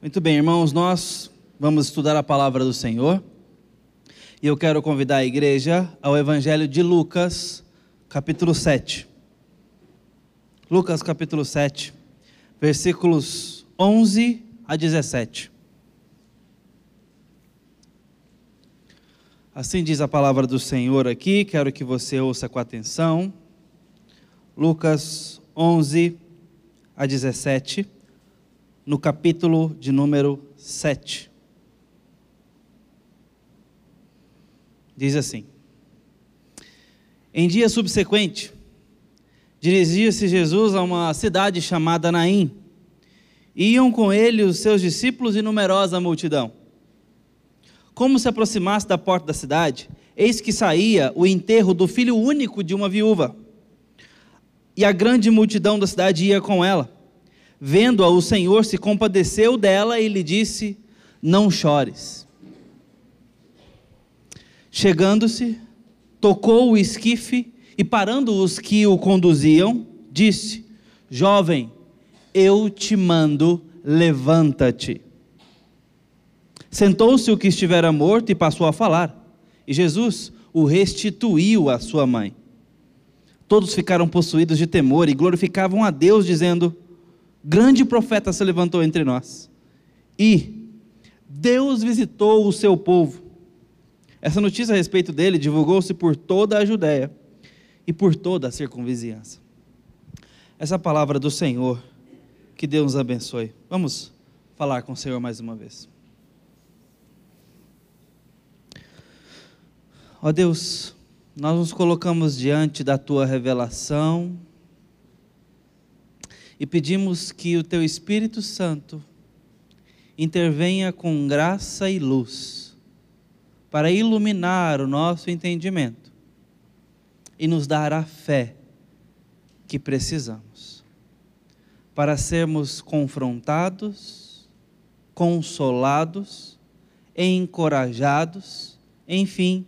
Muito bem, irmãos, nós vamos estudar a palavra do Senhor. E eu quero convidar a igreja ao Evangelho de Lucas, capítulo 7. Lucas, capítulo 7, versículos 11 a 17. Assim diz a palavra do Senhor aqui, quero que você ouça com atenção. Lucas 11 a 17, no capítulo de número 7. Diz assim: Em dia subsequente, dirigia-se Jesus a uma cidade chamada Naim. Iam com ele os seus discípulos e numerosa multidão. Como se aproximasse da porta da cidade, eis que saía o enterro do filho único de uma viúva. E a grande multidão da cidade ia com ela. Vendo-a, o Senhor se compadeceu dela e lhe disse: Não chores. Chegando-se, tocou o esquife e, parando os que o conduziam, disse: Jovem, eu te mando, levanta-te. Sentou-se o que estivera morto e passou a falar. E Jesus o restituiu à sua mãe. Todos ficaram possuídos de temor e glorificavam a Deus, dizendo: Grande profeta se levantou entre nós. E Deus visitou o seu povo. Essa notícia a respeito dele divulgou-se por toda a Judéia e por toda a circunvizinhança. Essa palavra do Senhor, que Deus nos abençoe. Vamos falar com o Senhor mais uma vez. Ó Deus, nós nos colocamos diante da tua revelação e pedimos que o teu Espírito Santo intervenha com graça e luz para iluminar o nosso entendimento e nos dar a fé que precisamos para sermos confrontados, consolados, encorajados, enfim,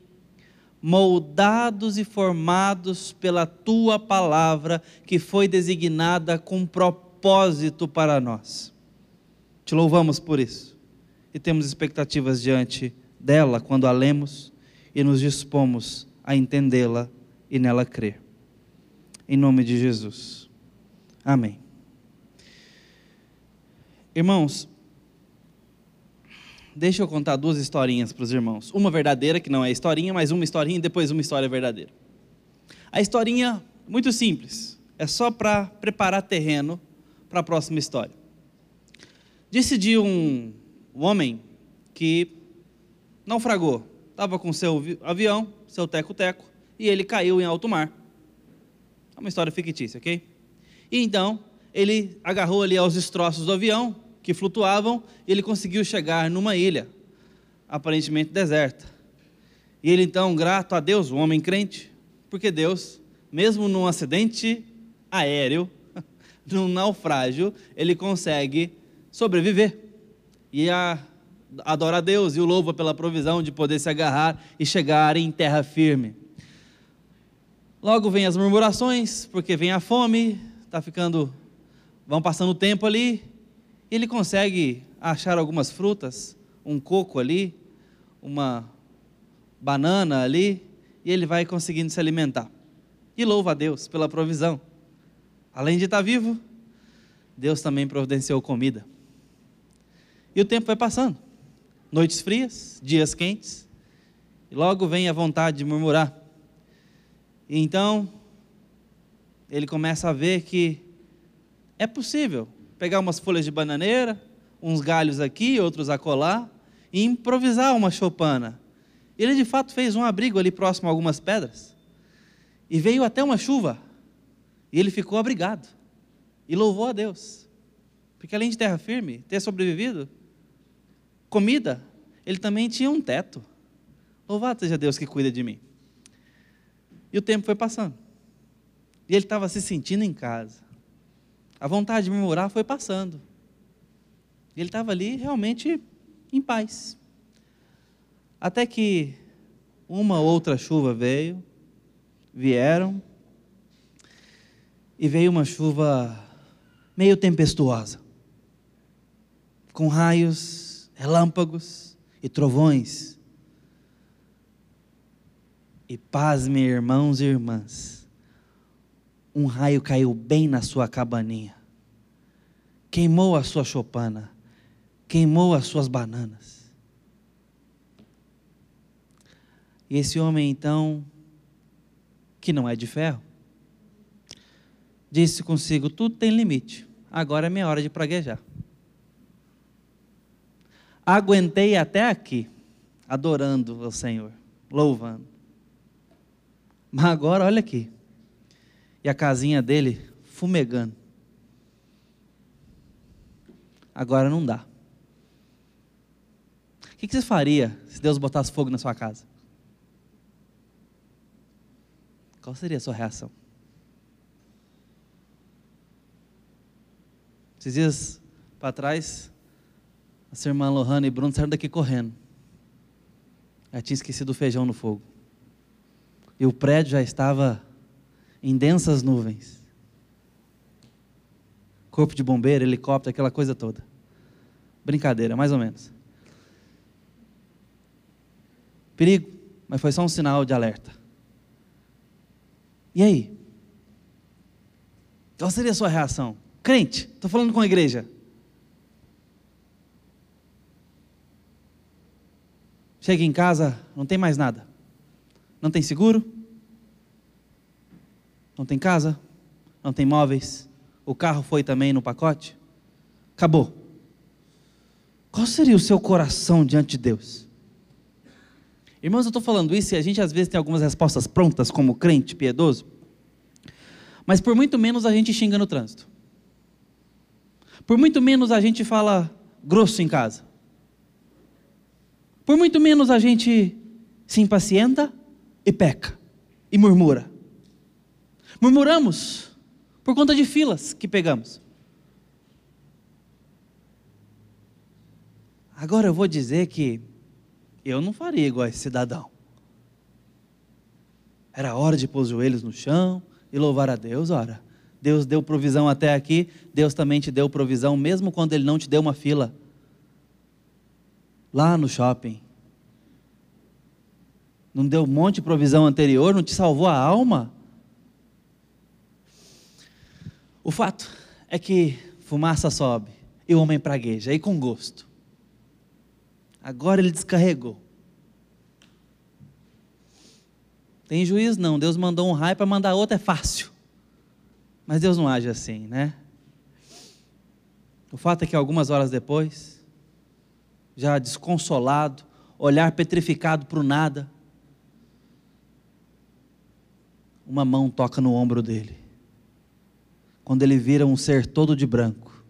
moldados e formados pela tua palavra, que foi designada com propósito para nós. Te louvamos por isso e temos expectativas diante dela quando a lemos e nos dispomos a entendê-la e nela crer. Em nome de Jesus. Amém. Irmãos, Deixa eu contar duas historinhas para os irmãos. Uma verdadeira, que não é historinha, mas uma historinha e depois uma história verdadeira. A historinha, muito simples, é só para preparar terreno para a próxima história. Disse um homem que naufragou, estava com seu avião, seu teco-teco, e ele caiu em alto mar. É uma história fictícia, ok? E então, ele agarrou ali aos destroços do avião, que flutuavam, e ele conseguiu chegar numa ilha, aparentemente deserta. E ele então, grato a Deus, um homem crente, porque Deus, mesmo num acidente aéreo, num naufrágio, ele consegue sobreviver. E a, adora a Deus e o louva pela provisão de poder se agarrar e chegar em terra firme. Logo vem as murmurações, porque vem a fome, está ficando, vão passando o tempo ali, ele consegue achar algumas frutas, um coco ali, uma banana ali, e ele vai conseguindo se alimentar. E louva a Deus pela provisão. Além de estar vivo, Deus também providenciou comida. E o tempo vai passando. Noites frias, dias quentes, e logo vem a vontade de murmurar. E então, ele começa a ver que é possível pegar umas folhas de bananeira, uns galhos aqui, outros acolá, e improvisar uma choupana. Ele de fato fez um abrigo ali próximo a algumas pedras. E veio até uma chuva. E ele ficou abrigado. E louvou a Deus. Porque além de terra firme, ter sobrevivido, comida, ele também tinha um teto. Louvado seja Deus que cuida de mim. E o tempo foi passando. E ele estava se sentindo em casa. A vontade de murmurar foi passando. Ele estava ali realmente em paz. Até que uma outra chuva veio, vieram, e veio uma chuva meio tempestuosa. com raios, relâmpagos e trovões. E pasme, irmãos e irmãs, um raio caiu bem na sua cabaninha, queimou a sua chopana, queimou as suas bananas. E esse homem então, que não é de ferro, disse consigo: tudo tem limite, agora é minha hora de praguejar. Aguentei até aqui, adorando o Senhor, louvando. Mas agora, olha aqui. E a casinha dele fumegando. Agora não dá. O que você faria se Deus botasse fogo na sua casa? Qual seria a sua reação? Esses dias para trás, a irmã Lohana e Bruno saíram daqui correndo. Ela tinha esquecido o feijão no fogo. E o prédio já estava em densas nuvens. Corpo de bombeiro, helicóptero, aquela coisa toda. Brincadeira, mais ou menos. Perigo, mas foi só um sinal de alerta. E aí? Qual seria a sua reação? Crente, estou falando com a igreja. Chega em casa, não tem mais nada. Não tem seguro, não tem casa, não tem móveis, o carro foi também no pacote. Acabou. Qual seria o seu coração diante de Deus? Irmãos, eu estou falando isso e a gente às vezes tem algumas respostas prontas como crente piedoso, mas por muito menos a gente xinga no trânsito. Por muito menos a gente fala grosso em casa. Por muito menos a gente se impacienta e peca e murmura. Murmuramos por conta de filas que pegamos. Agora eu vou dizer que eu não faria igual esse cidadão. Era hora de pôr os joelhos no chão e louvar a Deus, ora. Deus deu provisão até aqui, Deus também te deu provisão, mesmo quando Ele não te deu uma fila. Lá no shopping, não deu um monte de provisão anterior, não te salvou a alma? O fato é que fumaça sobe e o homem pragueja, e com gosto. Agora ele descarregou. Tem juiz não, Deus mandou um raio para mandar outro é fácil. Mas Deus não age assim, né? O fato é que algumas horas depois, já desconsolado, olhar petrificado para o nada, uma mão toca no ombro dele. Quando ele vira um ser todo de branco.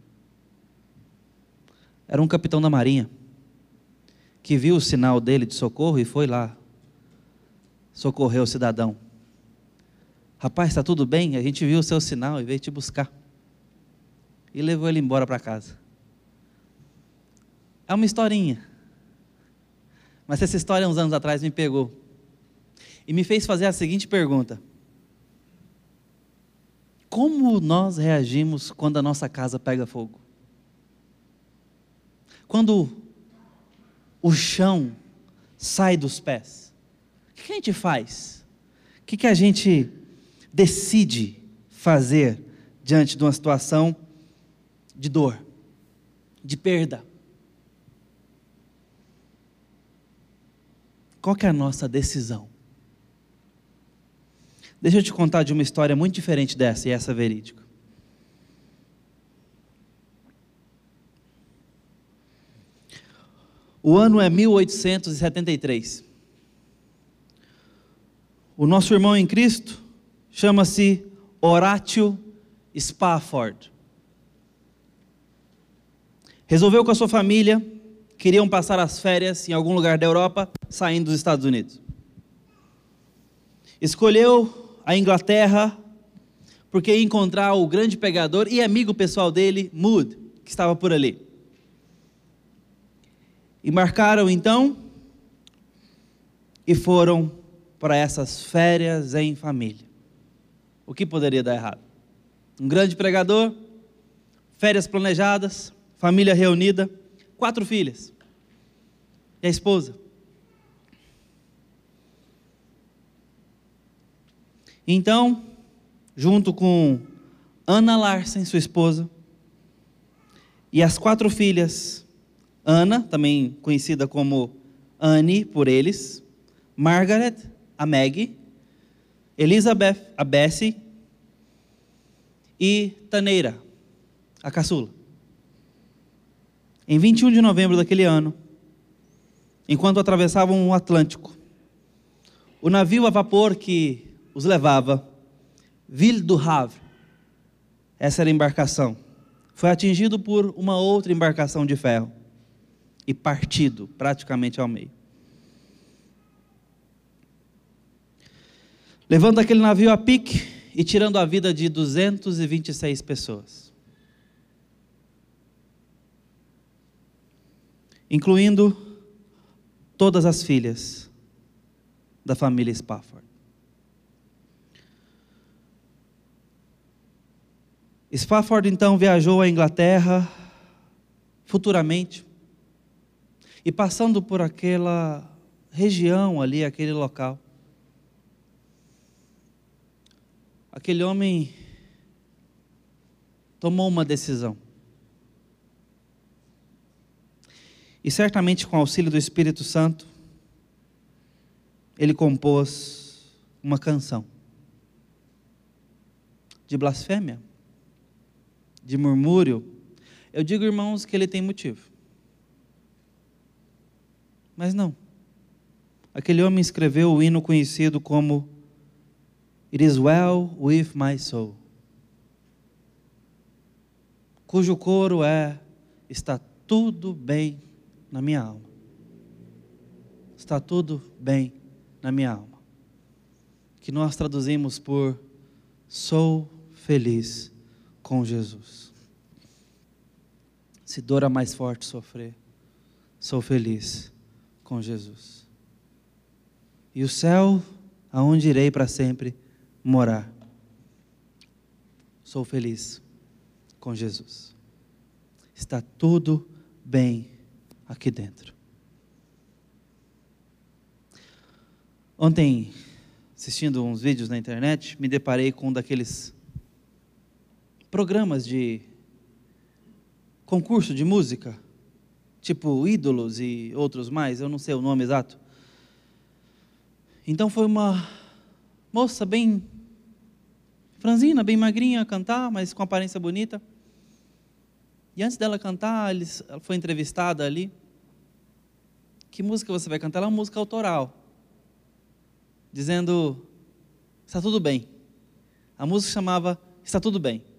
Era um capitão da marinha que viu o sinal dele de socorro e foi lá socorrer o cidadão. Rapaz, está tudo bem? A gente viu o seu sinal e veio te buscar. E levou ele embora para casa. É uma historinha. Mas essa história, uns anos atrás, me pegou. E me fez fazer a seguinte pergunta: como nós reagimos quando a nossa casa pega fogo? Quando o chão sai dos pés, o que a gente faz? O que a gente decide fazer diante de uma situação de dor, de perda? Qual é a nossa decisão? Deixa eu te contar de uma história muito diferente dessa, e essa é verídica. O ano é 1873. O nosso irmão em Cristo chama-se Horatio Spafford. Resolveu com a sua família, queriam passar as férias em algum lugar da Europa, saindo dos Estados Unidos. Escolheu a Inglaterra, porque ia encontrar o grande pegador e amigo pessoal dele, Mood, que estava por ali. E marcaram então e foram para essas férias em família. O que poderia dar errado? Um grande pregador, férias planejadas, família reunida, quatro filhas. E a esposa. Então, junto com Ana Larsen, sua esposa, e as quatro filhas, Ana, também conhecida como Anne por eles, Margaret, a Maggie, Elizabeth, a Bessie, e Taneira, a caçula. Em 21 de novembro daquele ano, enquanto atravessavam o Atlântico, o navio a vapor que os levava, Ville du Havre, essa era a embarcação, foi atingido por uma outra embarcação de ferro e partido praticamente ao meio. Levando aquele navio a pique, e tirando a vida de 226 pessoas. Incluindo todas as filhas da família Spafford. Spafford então viajou à Inglaterra futuramente e passando por aquela região ali, aquele local, aquele homem tomou uma decisão. E certamente com o auxílio do Espírito Santo, ele compôs uma canção de blasfêmia, de murmúrio. Eu digo, irmãos, que ele tem motivo. Mas não. Aquele homem escreveu o hino conhecido como It is well with my soul. Cujo coro é: Está tudo bem na minha alma. Está tudo bem na minha alma. Que nós traduzimos por: Sou feliz com Jesus. Se dor é mais forte sofrer, sou feliz com Jesus. E o céu, aonde irei para sempre, morar. Sou feliz com Jesus. Está tudo bem aqui dentro. Ontem, assistindo uns vídeos na internet, me deparei com um daqueles programas de concurso de música, tipo Ídolos e outros mais, eu não sei o nome exato. Então foi uma moça bem franzina, bem magrinha, cantar, mas com aparência bonita. E antes dela cantar, ela foi entrevistada ali. Que música você vai cantar? Ela é uma música autoral. Dizendo, está tudo bem. A música chamava Está Tudo Bem.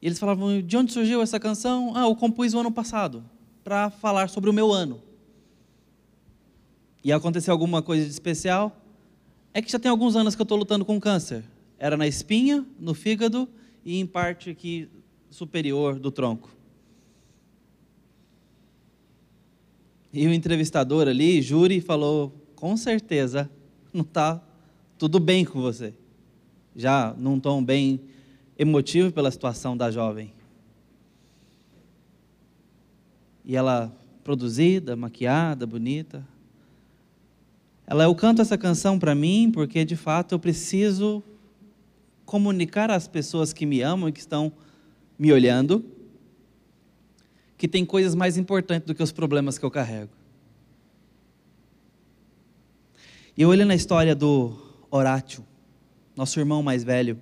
E eles falavam, de onde surgiu essa canção? Ah, eu compus o ano passado, para falar sobre o meu ano. E aconteceu alguma coisa de especial? É que já tem alguns anos que eu estou lutando com câncer. Era na espinha, no fígado e em parte aqui superior do tronco. E o entrevistador ali, júri, falou: com certeza não está tudo bem com você. Já num tom bem emotivo pela situação da jovem. E ela produzida, maquiada, bonita, ela, eu canto essa canção para mim porque de fato eu preciso comunicar às pessoas que me amam e que estão me olhando que tem coisas mais importantes do que os problemas que eu carrego. E eu olho na história do Horácio, nosso irmão mais velho.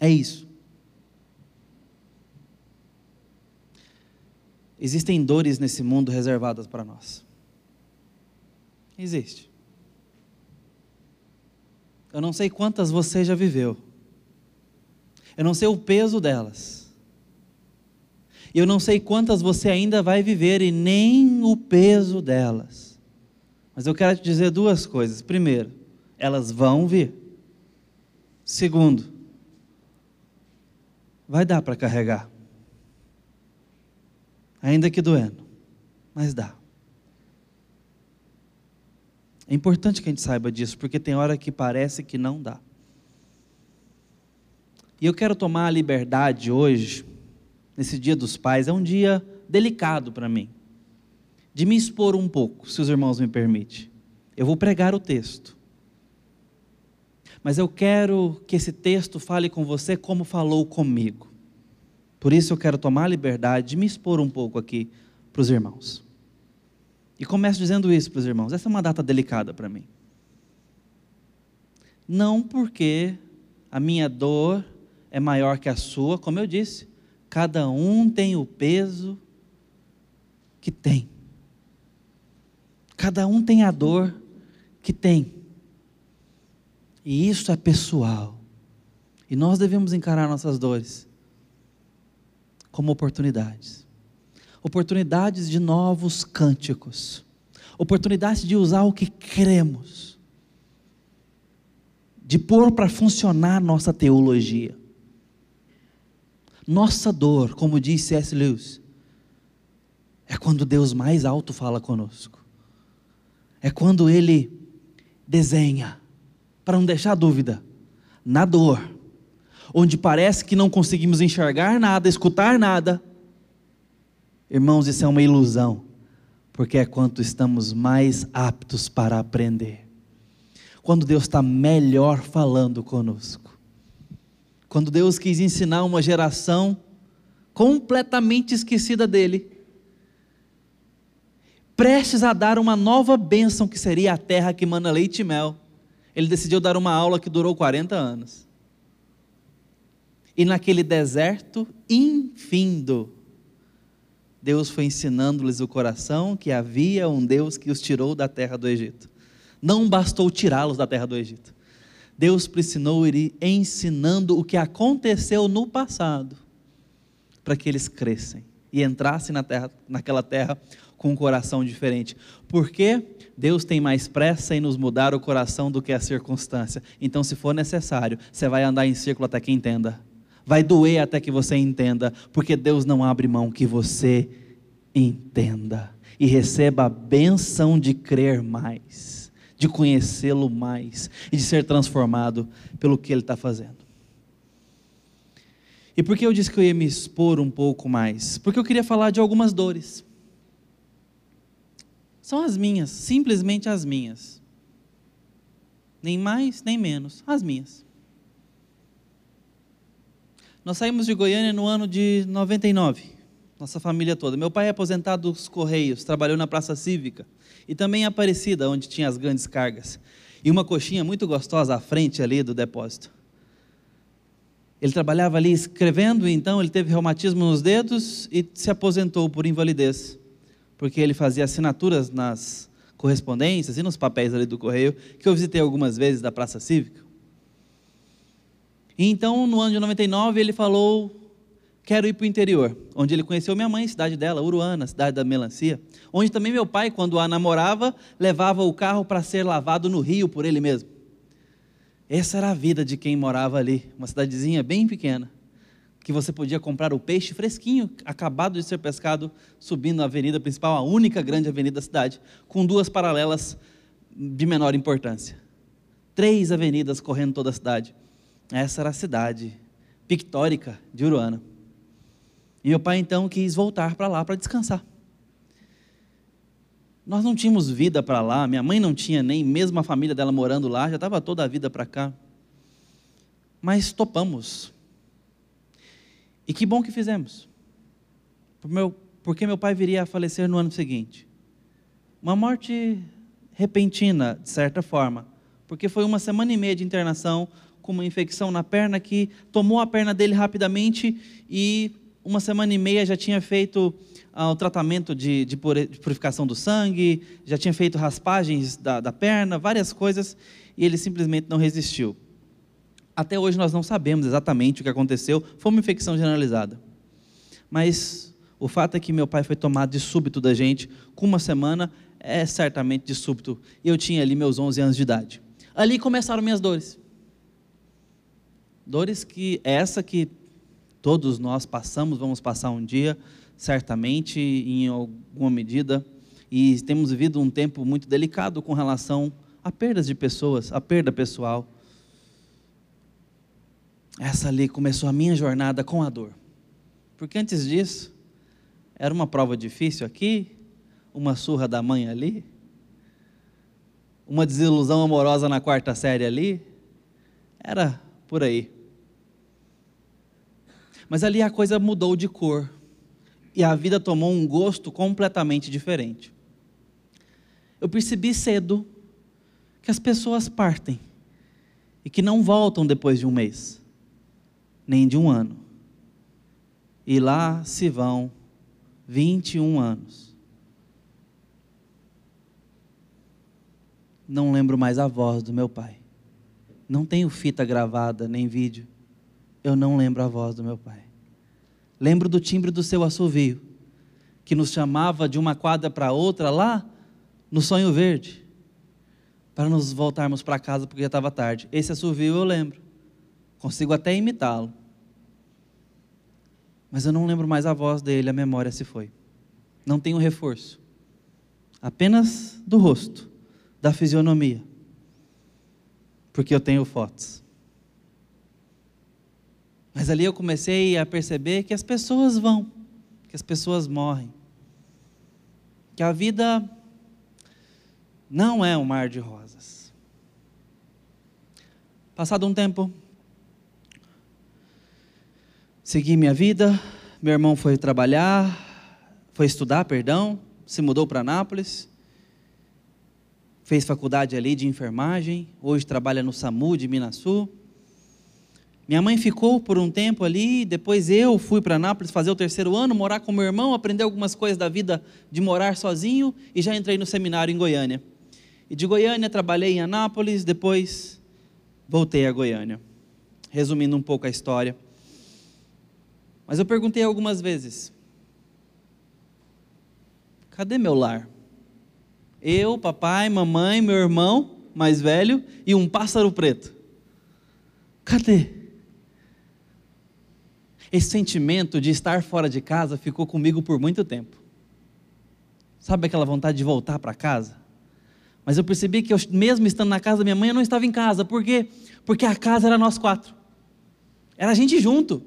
É isso. Existem dores nesse mundo reservadas para nós. Existe. Eu não sei quantas você já viveu. Eu não sei o peso delas. Eu não sei quantas você ainda vai viver e nem o peso delas. Mas eu quero te dizer duas coisas. Primeiro, elas vão vir. Segundo, vai dar para carregar. Ainda que doendo, mas dá. É importante que a gente saiba disso, porque tem hora que parece que não dá. E eu quero tomar a liberdade hoje, nesse Dia dos Pais, é um dia delicado para mim, de me expor um pouco, se os irmãos me permitem. Eu vou pregar o texto. Mas eu quero que esse texto fale com você como falou comigo. Por isso eu quero tomar a liberdade de me expor um pouco aqui para os irmãos. E começo dizendo isso para os irmãos: essa é uma data delicada para mim. Não porque a minha dor é maior que a sua, como eu disse, cada um tem o peso que tem. Cada um tem a dor que tem. E isso é pessoal. E nós devemos encarar nossas dores como oportunidades oportunidades de novos cânticos, oportunidades de usar o que cremos, de pôr para funcionar nossa teologia. Nossa dor, como disse C.S. Lewis, é quando Deus mais alto fala conosco. É quando Ele desenha, para não deixar dúvida, na dor, onde parece que não conseguimos enxergar nada, escutar nada. Irmãos, isso é uma ilusão, porque é quanto estamos mais aptos para aprender. Quando Deus está melhor falando conosco quando Deus quis ensinar uma geração completamente esquecida dele, prestes a dar uma nova bênção que seria a terra que mana leite e mel, ele decidiu dar uma aula que durou 40 anos. E naquele deserto infindo, Deus foi ensinando-lhes o coração que havia um Deus que os tirou da terra do Egito. Não bastou tirá-los da terra do Egito. Deus precisou ir ensinando o que aconteceu no passado, para que eles crescem e entrassem na terra, naquela terra com um coração diferente. Porque Deus tem mais pressa em nos mudar o coração do que a circunstância. Então, se for necessário, você vai andar em círculo até que entenda. Vai doer até que você entenda, porque Deus não abre mão que você entenda e receba a benção de crer mais de conhecê-lo mais e de ser transformado pelo que ele está fazendo. E por que eu disse que eu ia me expor um pouco mais? Porque eu queria falar de algumas dores. São as minhas, simplesmente as minhas. Nem mais, nem menos, as minhas. Nós saímos de Goiânia no ano de 99, nossa família toda. Meu pai é aposentado dos Correios, trabalhou na Praça Cívica e também em Aparecida, onde tinha as grandes cargas. E uma coxinha muito gostosa à frente ali do depósito. Ele trabalhava ali escrevendo, então ele teve reumatismo nos dedos e se aposentou por invalidez, porque ele fazia assinaturas nas correspondências e nos papéis ali do correio, que eu visitei algumas vezes da Praça Cívica. E então, no ano de 99, ele falou quero ir para o interior, onde ele conheceu minha mãe, cidade dela, Uruana, cidade da melancia, onde também meu pai, quando a namorava, levava o carro para ser lavado no rio por ele mesmo. Essa era a vida de quem morava ali, uma cidadezinha bem pequena, que você podia comprar o peixe fresquinho, acabado de ser pescado, subindo a avenida principal, a única grande avenida da cidade, com duas paralelas de menor importância. Três avenidas correndo toda a cidade. Essa era a cidade pictórica de Uruana. E meu pai então quis voltar para lá para descansar. Nós não tínhamos vida para lá, minha mãe não tinha nem mesmo a família dela morando lá, já estava toda a vida para cá. Mas topamos. E que bom que fizemos. Porque meu pai viria a falecer no ano seguinte. Uma morte repentina, de certa forma, porque foi uma semana e meia de internação com uma infecção na perna que tomou a perna dele rapidamente e uma semana e meia já tinha feito ah, o tratamento de, de, purificação do sangue, já tinha feito raspagens da, da perna, várias coisas, e ele simplesmente não resistiu. Até hoje nós não sabemos exatamente o que aconteceu, foi uma infecção generalizada. Mas o fato é que meu pai foi tomado de súbito da gente, com uma semana, é certamente de súbito. Eu tinha ali meus 11 anos de idade. Ali começaram minhas dores. Dores que, essa que Todos nós passamos, vamos passar um dia, certamente, em alguma medida, e temos vivido um tempo muito delicado com relação a perdas de pessoas, a perda pessoal. Essa ali começou a minha jornada com a dor. Porque antes disso, era uma prova difícil aqui, uma surra da mãe ali, uma desilusão amorosa na quarta série ali. Era por aí. Mas ali a coisa mudou de cor e a vida tomou um gosto completamente diferente. Eu percebi cedo que as pessoas partem e que não voltam depois de um mês, nem de um ano. E lá se vão 21 anos. Não lembro mais a voz do meu pai. Não tenho fita gravada nem vídeo. Eu não lembro a voz do meu pai. Lembro do timbre do seu assovio, que nos chamava de uma quadra para outra lá no Sonho Verde, para nos voltarmos para casa porque já estava tarde. Esse assovio eu lembro. Consigo até imitá-lo. Mas eu não lembro mais a voz dele, a memória se foi. Não tenho reforço. Apenas do rosto, da fisionomia. Porque eu tenho fotos. Mas ali eu comecei a perceber que as pessoas vão, que as pessoas morrem. Que a vida não é um mar de rosas. Passado um tempo, segui minha vida, meu irmão foi trabalhar, foi estudar, perdão, se mudou para Nápoles, fez faculdade ali de enfermagem, hoje trabalha no SAMU de Minas Sul. Minha mãe ficou por um tempo ali, depois eu fui para Nápoles fazer o terceiro ano, morar com meu irmão, aprender algumas coisas da vida de morar sozinho e já entrei no seminário em Goiânia. E de Goiânia trabalhei em Anápolis, depois voltei a Goiânia. Resumindo um pouco a história. Mas eu perguntei algumas vezes: cadê meu lar? Eu, papai, mamãe, meu irmão mais velho e um pássaro preto. Cadê? Esse sentimento de estar fora de casa ficou comigo por muito tempo. Sabe aquela vontade de voltar para casa? Mas eu percebi que eu, mesmo estando na casa da minha mãe, eu não estava em casa. Por quê? Porque a casa era nós quatro. Era a gente junto.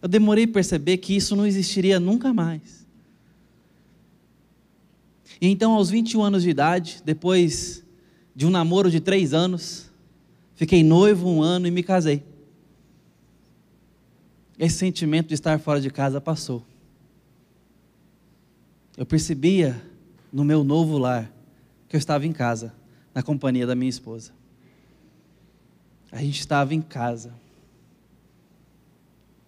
Eu demorei a perceber que isso não existiria nunca mais. E então, aos 21 anos de idade, depois de um namoro de três anos, fiquei noivo um ano e me casei esse sentimento de estar fora de casa passou. Eu percebia no meu novo lar que eu estava em casa, na companhia da minha esposa. A gente estava em casa.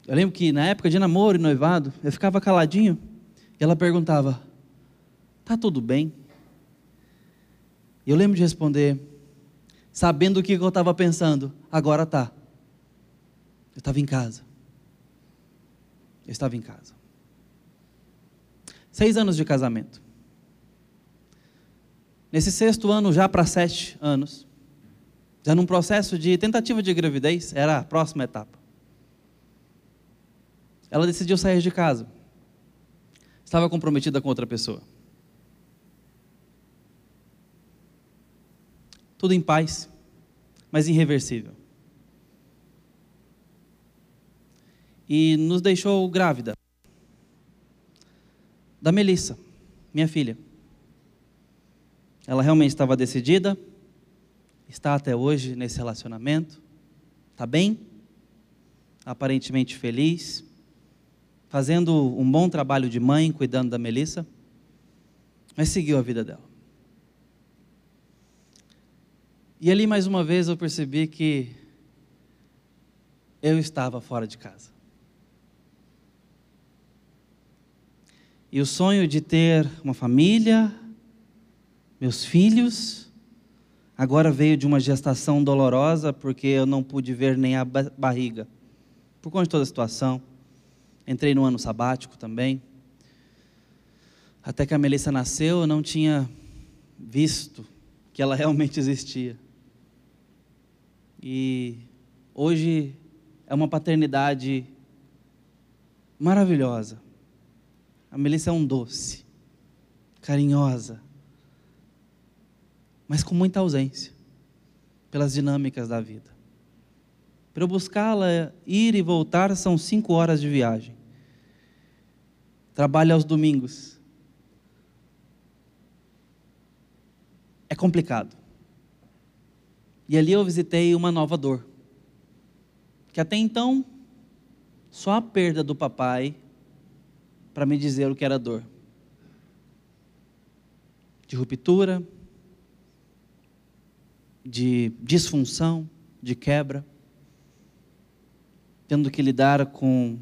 Eu lembro que na época de namoro e noivado, eu ficava caladinho e ela perguntava: Tá tudo bem? E eu lembro de responder, sabendo o que eu estava pensando: Agora tá. Eu estava em casa. Eu estava em casa. Seis anos de casamento. Nesse sexto ano, já para sete anos, já num processo de tentativa de gravidez, era a próxima etapa. Ela decidiu sair de casa. Estava comprometida com outra pessoa. Tudo em paz, mas irreversível. e nos deixou grávida. Da Melissa, minha filha. Ela realmente estava decidida, está até hoje nesse relacionamento, está bem, aparentemente feliz, fazendo um bom trabalho de mãe, cuidando da Melissa, mas seguiu a vida dela. E ali mais uma vez eu percebi que eu estava fora de casa. E o sonho de ter uma família, meus filhos, agora veio de uma gestação dolorosa, porque eu não pude ver nem a barriga, por conta de toda a situação. Entrei no ano sabático também. Até que a Melissa nasceu, eu não tinha visto que ela realmente existia. E hoje é uma paternidade maravilhosa a Melissa é um doce, carinhosa, mas com muita ausência pelas dinâmicas da vida, Para eu buscá-la, ir e voltar, são cinco horas de viagem. Trabalho aos domingos. É complicado. E ali eu visitei uma nova dor. Que até então, só a perda do papai para me dizer o que era dor. De ruptura, de disfunção, de quebra, tendo que lidar com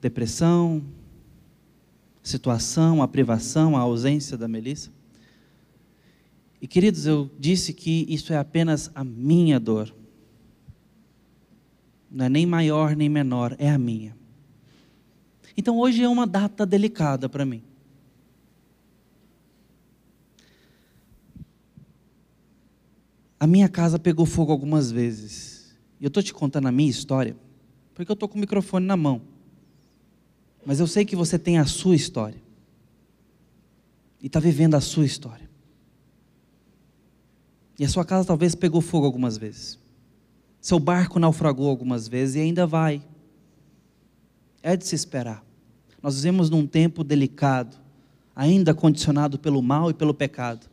depressão, situação, a privação, a ausência da Melissa. E queridos, eu disse que isso é apenas a minha dor. Não é nem maior nem menor, é a minha. Então hoje é uma data delicada para mim. A minha casa pegou fogo algumas vezes. E eu estou te contando a minha história, porque eu estou com o microfone na mão. Mas eu sei que você tem a sua história. E está vivendo a sua história. E a sua casa talvez pegou fogo algumas vezes. Seu barco naufragou algumas vezes e ainda vai. É de se esperar. Nós vivemos num tempo delicado, ainda condicionado pelo mal e pelo pecado.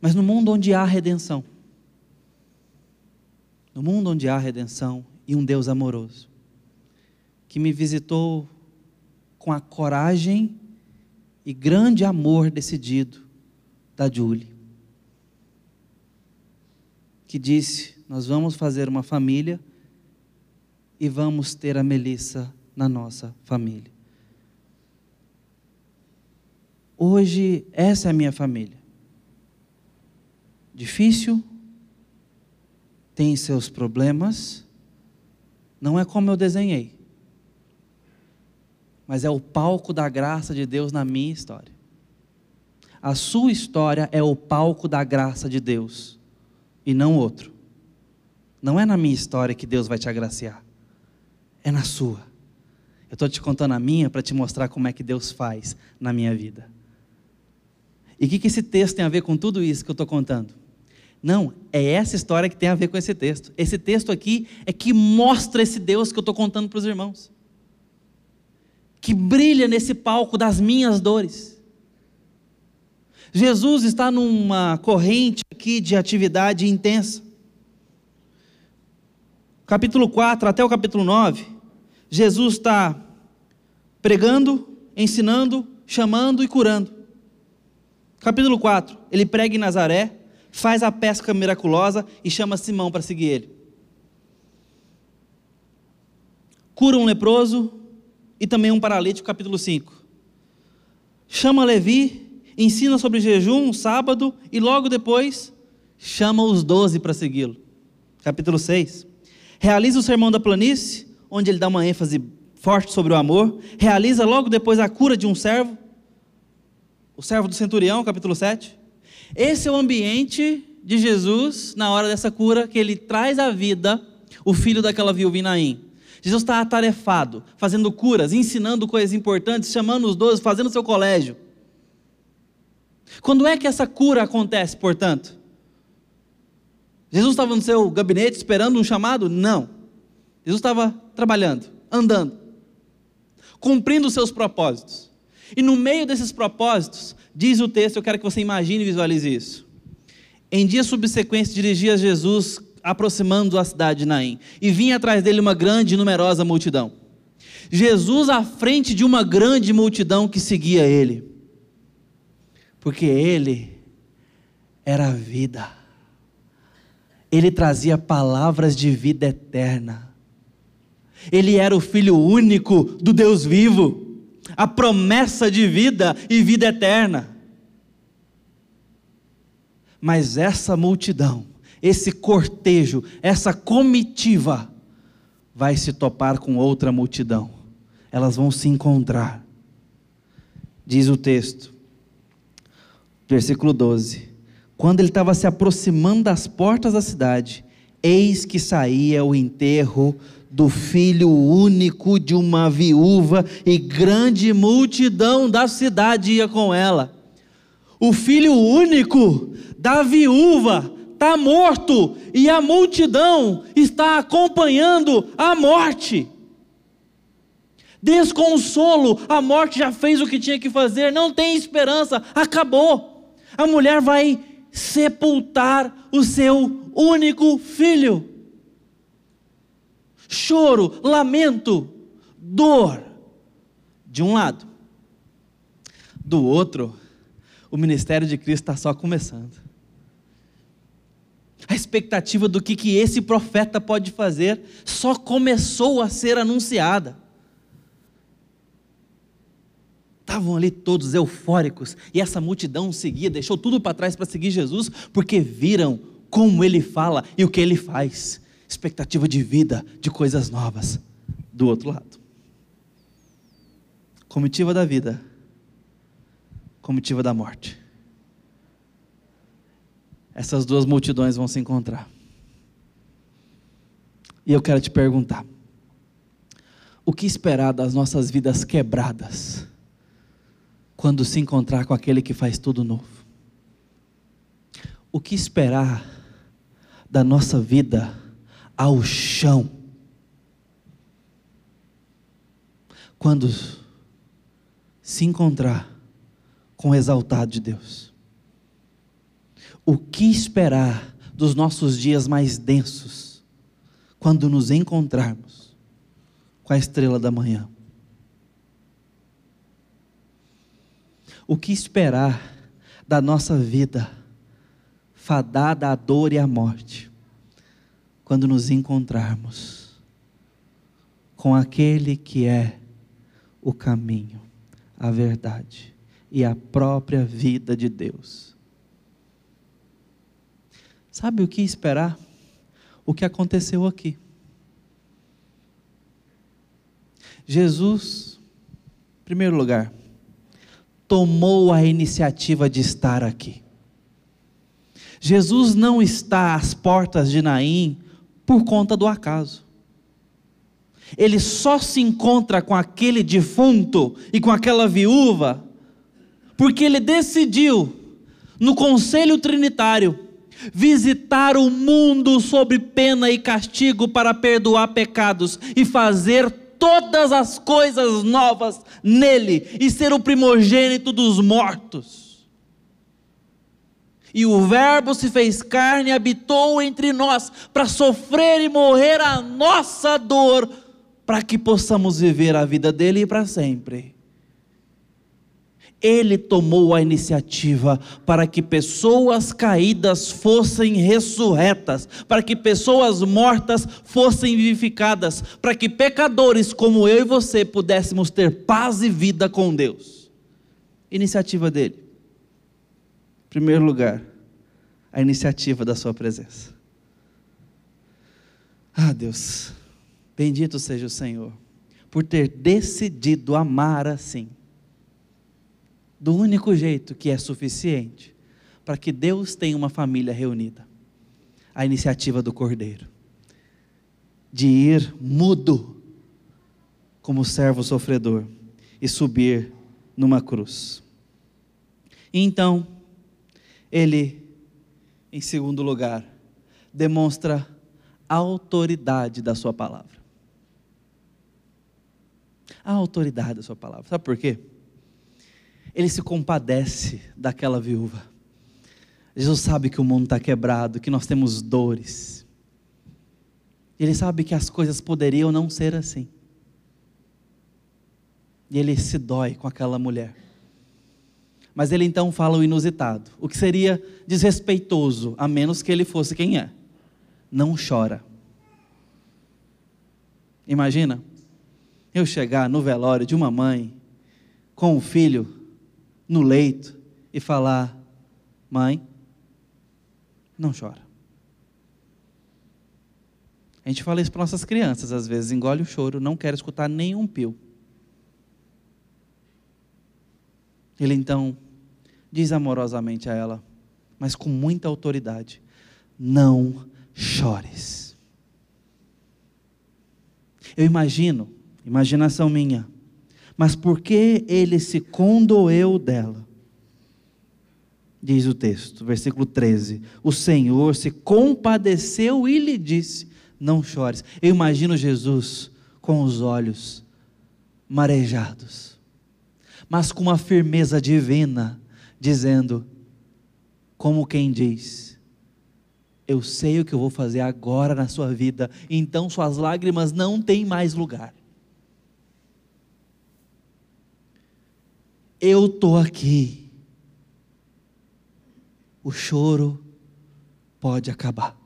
Mas no mundo onde há redenção, no mundo onde há redenção e um Deus amoroso, que me visitou com a coragem e grande amor decidido da Julie, que disse: Nós vamos fazer uma família e vamos ter a Melissa na nossa família. Hoje, essa é a minha família. Difícil, tem seus problemas, não é como eu desenhei, mas é o palco da graça de Deus na minha história. A sua história é o palco da graça de Deus e não outro. Não é na minha história que Deus vai te agraciar, é na sua. Eu estou te contando a minha para te mostrar como é que Deus faz na minha vida. E o que, que esse texto tem a ver com tudo isso que eu estou contando? Não, é essa história que tem a ver com esse texto. Esse texto aqui é que mostra esse Deus que eu estou contando para os irmãos. Que brilha nesse palco das minhas dores. Jesus está numa corrente aqui de atividade intensa. Capítulo 4 até o capítulo 9 Jesus está pregando, ensinando, chamando e curando. Capítulo 4, ele prega em Nazaré, faz a pesca miraculosa e chama Simão para seguir ele. Cura um leproso e também um paralítico, capítulo 5. Chama Levi, ensina sobre jejum, um sábado e logo depois chama os doze para segui-lo. Capítulo 6. Realiza o sermão da planície onde ele dá uma ênfase forte sobre o amor, realiza logo depois a cura de um servo, o servo do centurião, capítulo 7. Esse é o ambiente de Jesus na hora dessa cura, que ele traz à vida o filho daquela viúva Naim. Jesus está atarefado, fazendo curas, ensinando coisas importantes, chamando os doze, fazendo seu colégio. Quando é que essa cura acontece, portanto? Jesus estava no seu gabinete esperando um chamado? Não. Jesus estava trabalhando, andando, cumprindo os seus propósitos. E no meio desses propósitos, diz o texto, eu quero que você imagine e visualize isso. Em dias subsequentes, dirigia Jesus aproximando a cidade de Naim, e vinha atrás dele uma grande e numerosa multidão. Jesus à frente de uma grande multidão que seguia ele, porque ele era a vida, ele trazia palavras de vida eterna. Ele era o filho único do Deus vivo, a promessa de vida e vida eterna. Mas essa multidão, esse cortejo, essa comitiva, vai se topar com outra multidão. Elas vão se encontrar. Diz o texto, versículo 12: Quando ele estava se aproximando das portas da cidade, eis que saía o enterro do filho único de uma viúva, e grande multidão da cidade ia com ela. O filho único da viúva está morto e a multidão está acompanhando a morte. Desconsolo, a morte já fez o que tinha que fazer, não tem esperança, acabou. A mulher vai sepultar o seu único filho. Choro, lamento, dor, de um lado. Do outro, o ministério de Cristo está só começando. A expectativa do que, que esse profeta pode fazer só começou a ser anunciada. Estavam ali todos eufóricos e essa multidão seguia, deixou tudo para trás para seguir Jesus, porque viram como ele fala e o que ele faz. Expectativa de vida, de coisas novas. Do outro lado, comitiva da vida, comitiva da morte. Essas duas multidões vão se encontrar. E eu quero te perguntar: o que esperar das nossas vidas quebradas? quando se encontrar com aquele que faz tudo novo? O que esperar da nossa vida ao chão? Quando se encontrar com o exaltado de Deus? O que esperar dos nossos dias mais densos quando nos encontrarmos com a estrela da manhã? O que esperar da nossa vida, fadada à dor e à morte, quando nos encontrarmos com aquele que é o caminho, a verdade e a própria vida de Deus? Sabe o que esperar? O que aconteceu aqui. Jesus, em primeiro lugar, tomou a iniciativa de estar aqui. Jesus não está às portas de Naim por conta do acaso. Ele só se encontra com aquele defunto e com aquela viúva porque ele decidiu, no conselho trinitário, visitar o mundo sob pena e castigo para perdoar pecados e fazer todas as coisas novas nele e ser o primogênito dos mortos. E o Verbo se fez carne e habitou entre nós para sofrer e morrer a nossa dor, para que possamos viver a vida dele para sempre. Ele tomou a iniciativa para que pessoas caídas fossem ressurretas, para que pessoas mortas fossem vivificadas, para que pecadores como eu e você pudéssemos ter paz e vida com Deus. Iniciativa dele. Em primeiro lugar, a iniciativa da sua presença. Ah, Deus, bendito seja o Senhor, por ter decidido amar assim do único jeito que é suficiente para que Deus tenha uma família reunida a iniciativa do Cordeiro de ir mudo como servo sofredor e subir numa cruz. E então, ele, em segundo lugar, demonstra a autoridade da sua palavra. A autoridade da sua palavra. Sabe por quê? Ele se compadece daquela viúva. Jesus sabe que o mundo está quebrado, que nós temos dores. Ele sabe que as coisas poderiam não ser assim. E ele se dói com aquela mulher. Mas ele então fala o inusitado, o que seria desrespeitoso, a menos que ele fosse quem é. Não chora. Imagina eu chegar no velório de uma mãe com um filho no leito e falar: Mãe, não chora. A gente fala isso para nossas crianças, às vezes, engole o choro, não quer escutar nenhum pio. Ele então diz amorosamente a ela, mas com muita autoridade: Não chores. Eu imagino, imaginação minha, mas porque ele se condoeu dela, diz o texto, versículo 13: O Senhor se compadeceu e lhe disse: Não chores. Eu imagino Jesus com os olhos marejados, mas com uma firmeza divina, dizendo, como quem diz: Eu sei o que eu vou fazer agora na sua vida, então suas lágrimas não têm mais lugar. Eu estou aqui o choro pode acabar.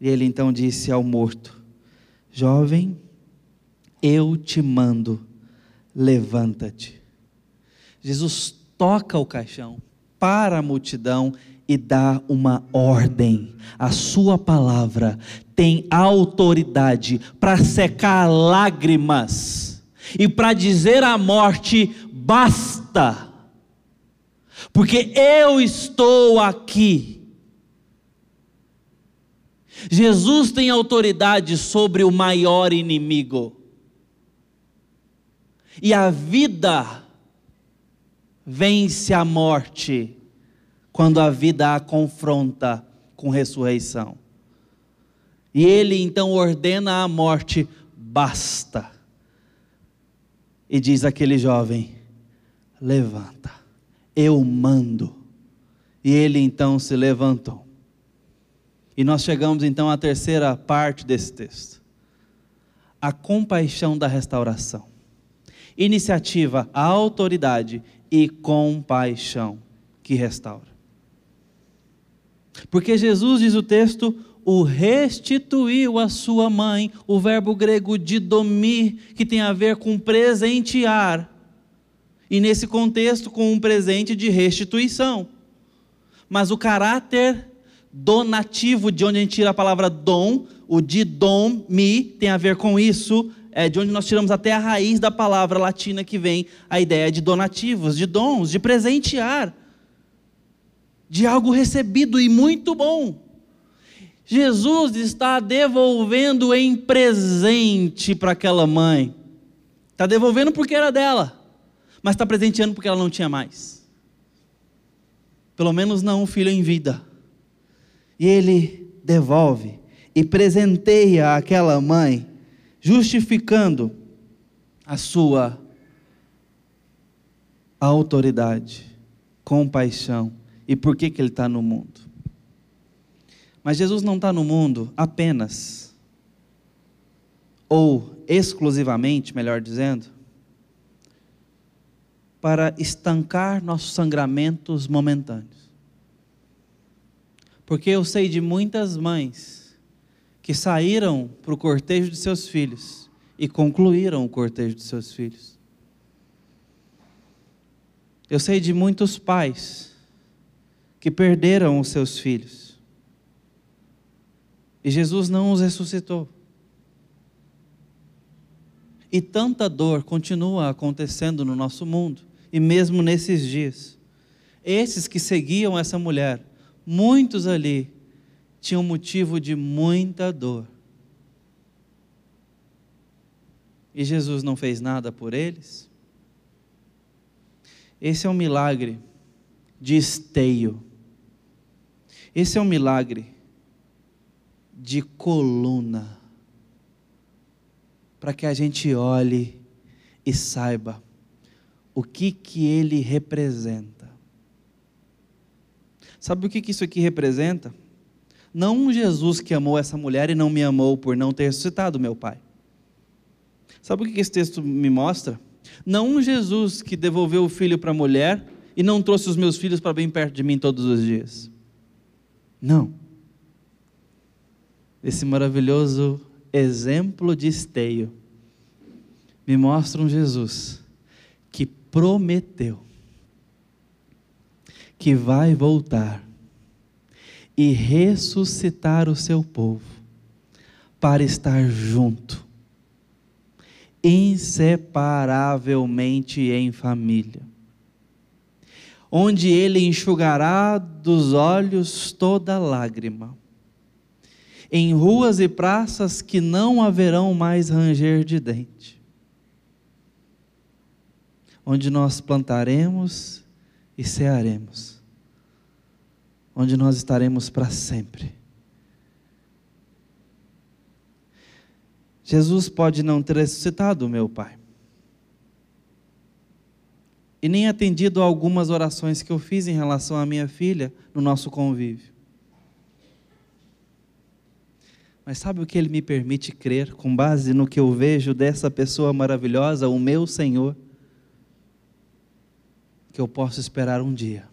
E ele então disse ao morto: Jovem, eu te mando, levanta-te. Jesus toca o caixão para a multidão e dá uma ordem. A sua palavra tem autoridade para secar lágrimas e para dizer à morte: basta porque eu estou aqui. Jesus tem autoridade sobre o maior inimigo. E a vida vence a morte quando a vida a confronta com ressurreição. E ele então ordena à morte: basta. E diz aquele jovem: levanta eu mando. E ele então se levantou. E nós chegamos então à terceira parte desse texto. A compaixão da restauração. Iniciativa, autoridade e compaixão que restaura. Porque Jesus diz o texto, o restituiu a sua mãe, o verbo grego didomir, que tem a ver com presentear e nesse contexto, com um presente de restituição. Mas o caráter donativo, de onde a gente tira a palavra dom, o de dom, mi, tem a ver com isso, é de onde nós tiramos até a raiz da palavra latina que vem a ideia de donativos, de dons, de presentear, de algo recebido e muito bom. Jesus está devolvendo em presente para aquela mãe. Está devolvendo porque era dela mas está presenteando porque ela não tinha mais. Pelo menos não um filho em vida. E ele devolve e presenteia aquela mãe, justificando a sua autoridade, compaixão e por que, que ele está no mundo. Mas Jesus não está no mundo apenas, ou exclusivamente, melhor dizendo, para estancar nossos sangramentos momentâneos. Porque eu sei de muitas mães que saíram para o cortejo de seus filhos e concluíram o cortejo de seus filhos. Eu sei de muitos pais que perderam os seus filhos. E Jesus não os ressuscitou. E tanta dor continua acontecendo no nosso mundo e mesmo nesses dias. Esses que seguiam essa mulher, muitos ali tinham motivo de muita dor. E Jesus não fez nada por eles? Esse é um milagre de esteio. Esse é um milagre de coluna. Para que a gente olhe e saiba o que, que ele representa. Sabe o que, que isso aqui representa? Não um Jesus que amou essa mulher e não me amou por não ter ressuscitado meu pai. Sabe o que esse texto me mostra? Não um Jesus que devolveu o filho para a mulher e não trouxe os meus filhos para bem perto de mim todos os dias. Não. Esse maravilhoso exemplo de esteio me mostra um Jesus prometeu que vai voltar e ressuscitar o seu povo para estar junto, inseparavelmente em família, onde ele enxugará dos olhos toda lágrima, em ruas e praças que não haverão mais ranger de dente onde nós plantaremos e cearemos, onde nós estaremos para sempre. Jesus pode não ter ressuscitado meu pai, e nem atendido a algumas orações que eu fiz em relação à minha filha no nosso convívio. Mas sabe o que ele me permite crer, com base no que eu vejo dessa pessoa maravilhosa, o meu Senhor? Que eu posso esperar um dia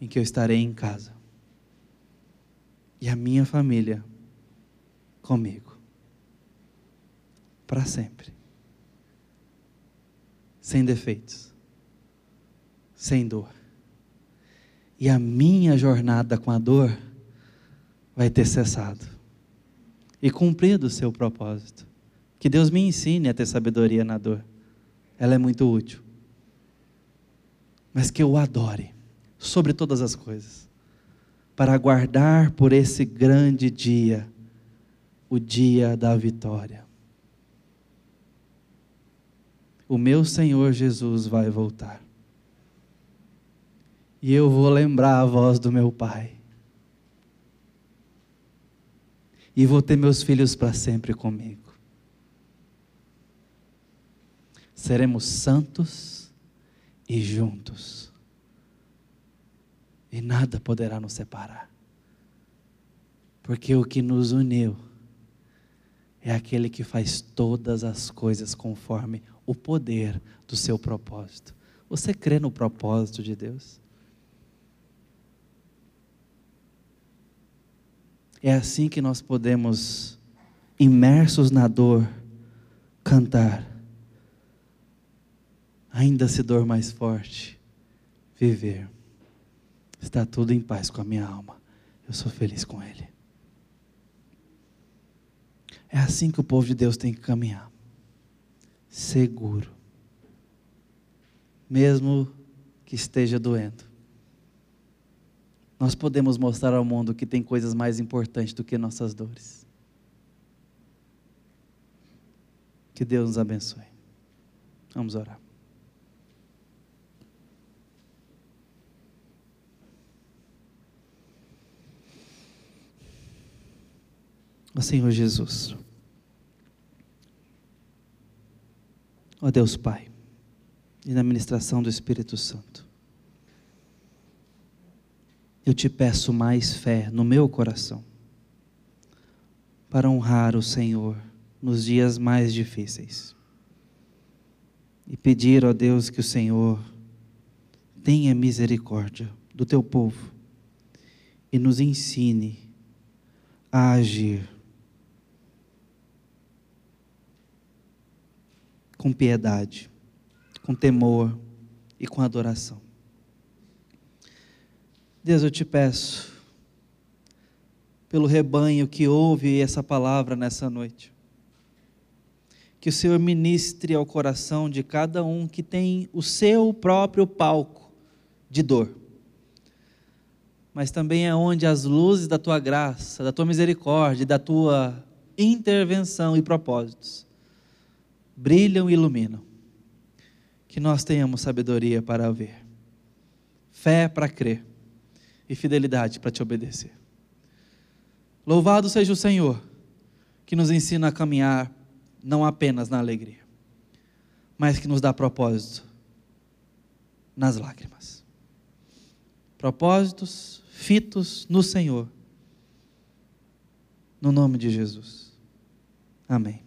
em que eu estarei em casa. E a minha família comigo, para sempre, sem defeitos. Sem dor. E a minha jornada com a dor vai ter cessado e cumprido o seu propósito. Que Deus me ensine a ter sabedoria na dor. Ela é muito útil. Mas que eu adore sobre todas as coisas, para aguardar por esse grande dia, o dia da vitória. O meu Senhor Jesus vai voltar e eu vou lembrar a voz do meu pai. E vou ter meus filhos para sempre comigo. Seremos santos e juntos. E nada poderá nos separar. Porque o que nos uniu é aquele que faz todas as coisas conforme o poder do seu propósito. Você crê no propósito de Deus? É assim que nós podemos, imersos na dor, cantar. Ainda se dor mais forte, viver. Está tudo em paz com a minha alma. Eu sou feliz com Ele. É assim que o povo de Deus tem que caminhar. Seguro. Mesmo que esteja doendo nós podemos mostrar ao mundo que tem coisas mais importantes do que nossas dores. Que Deus nos abençoe. Vamos orar. Ó Senhor Jesus, ó Deus Pai, e na ministração do Espírito Santo, eu te peço mais fé no meu coração, para honrar o Senhor nos dias mais difíceis. E pedir, ó Deus, que o Senhor tenha misericórdia do teu povo e nos ensine a agir com piedade, com temor e com adoração. Deus, eu te peço, pelo rebanho que ouve essa palavra nessa noite, que o Senhor ministre ao coração de cada um que tem o seu próprio palco de dor, mas também é onde as luzes da tua graça, da tua misericórdia, da tua intervenção e propósitos brilham e iluminam. Que nós tenhamos sabedoria para ver, fé para crer e fidelidade para te obedecer. Louvado seja o Senhor, que nos ensina a caminhar não apenas na alegria, mas que nos dá propósito nas lágrimas. Propósitos fitos no Senhor. No nome de Jesus. Amém.